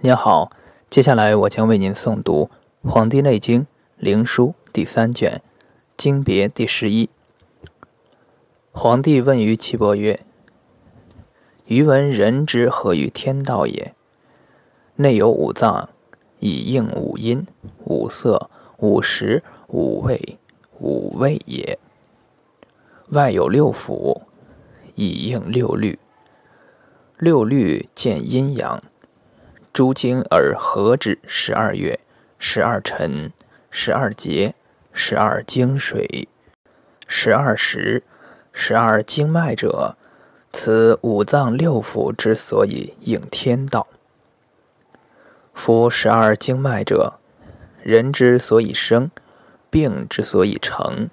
您好，接下来我将为您诵读《黄帝内经·灵枢》第三卷，经别第十一。皇帝问于岐伯曰：“余闻人之合于天道也，内有五脏，以应五阴、五色、五食、五味、五味也；外有六腑，以应六律。六律见阴阳。”诸经而合之十二月、十二辰、十二节、十二经水、十二时、十二经脉者，此五脏六腑之所以应天道。夫十二经脉者，人之所以生，病之所以成，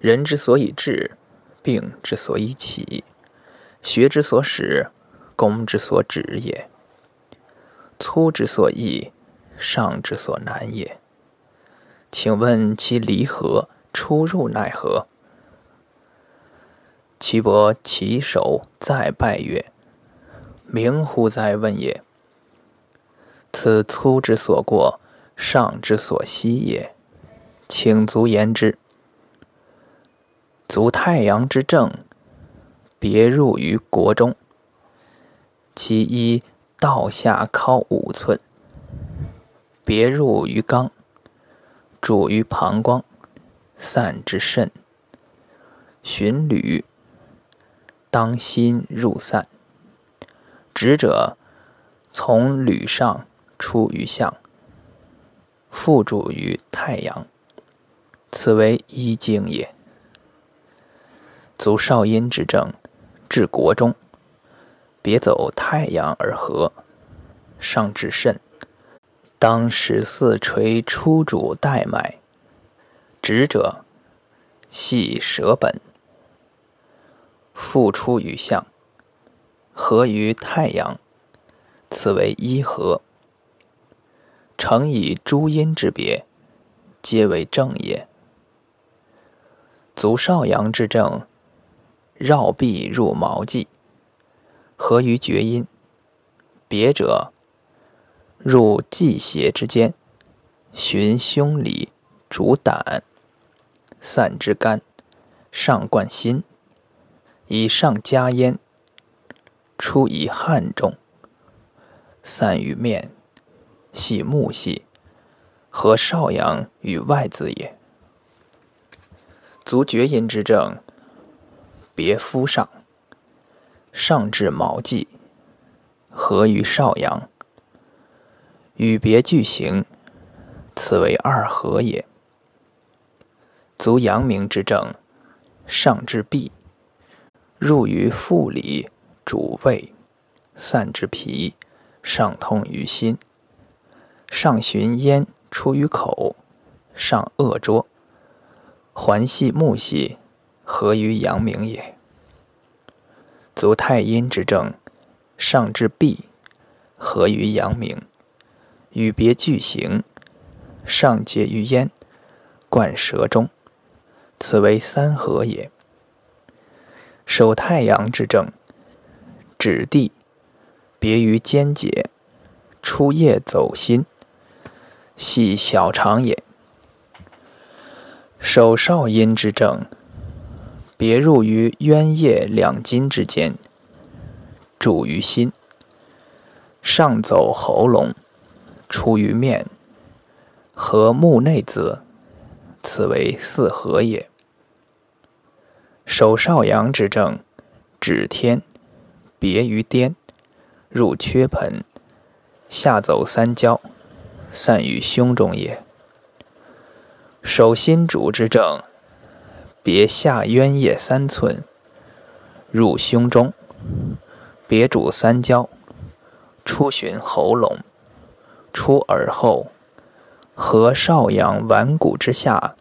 人之所以治，病之所以起，学之所始，功之所止也。粗之所易，上之所难也。请问其离合出入奈何？岐伯起手再拜曰：“明乎哉问也！此粗之所过，上之所息也。请足言之。足太阳之正，别入于国中，其一。”道下靠五寸，别入于肛，主于膀胱，散之肾。循履，当心入散。直者从履上出于项，附主于太阳，此为一经也。足少阴之症，治国中。别走太阳而合，上至肾，当十四垂出主带脉，直者系舌本，复出于项，合于太阳，此为一合。诚以诸阴之别，皆为正也。足少阳之症，绕臂入毛际。合于厥阴，别者入际胁之间，循胸里，主胆，散之肝，上贯心，以上加焉，出以汗中，散于面，系木系，合少阳与外子也。足厥阴之症，别肤上。上至毛际，合于少阳，与别俱行，此为二合也。足阳明之正，上至臂，入于腹里，主胃，散之脾，上通于心，上循咽出于口，上恶浊，环系木系，合于阳明也。足太阴之症，上至臂，合于阳明，与别俱行，上结于咽，贯舌中，此为三合也。手太阳之症，指地，别于肩节，出液走心，系小肠也。手少阴之症。别入于渊叶两筋之间，主于心，上走喉咙，出于面，合目内子，此为四合也。手少阳之症，指天，别于颠，入缺盆，下走三焦，散于胸中也。手心主之症。别下渊叶三寸，入胸中；别主三焦，出循喉咙，出耳后，合少阳脘骨之下，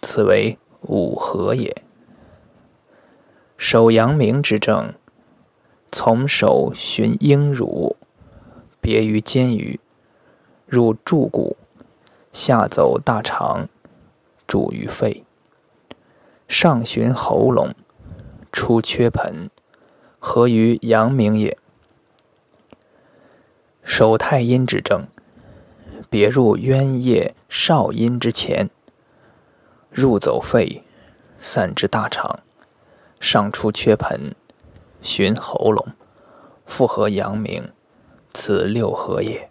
此为五合也。手阳明之症，从手循阴乳，别于肩盂，入柱骨，下走大肠，主于肺。上循喉咙，出缺盆，合于阳明也。手太阴之症，别入渊液少阴之前，入走肺，散至大肠，上出缺盆，循喉咙，复合阳明，此六合也。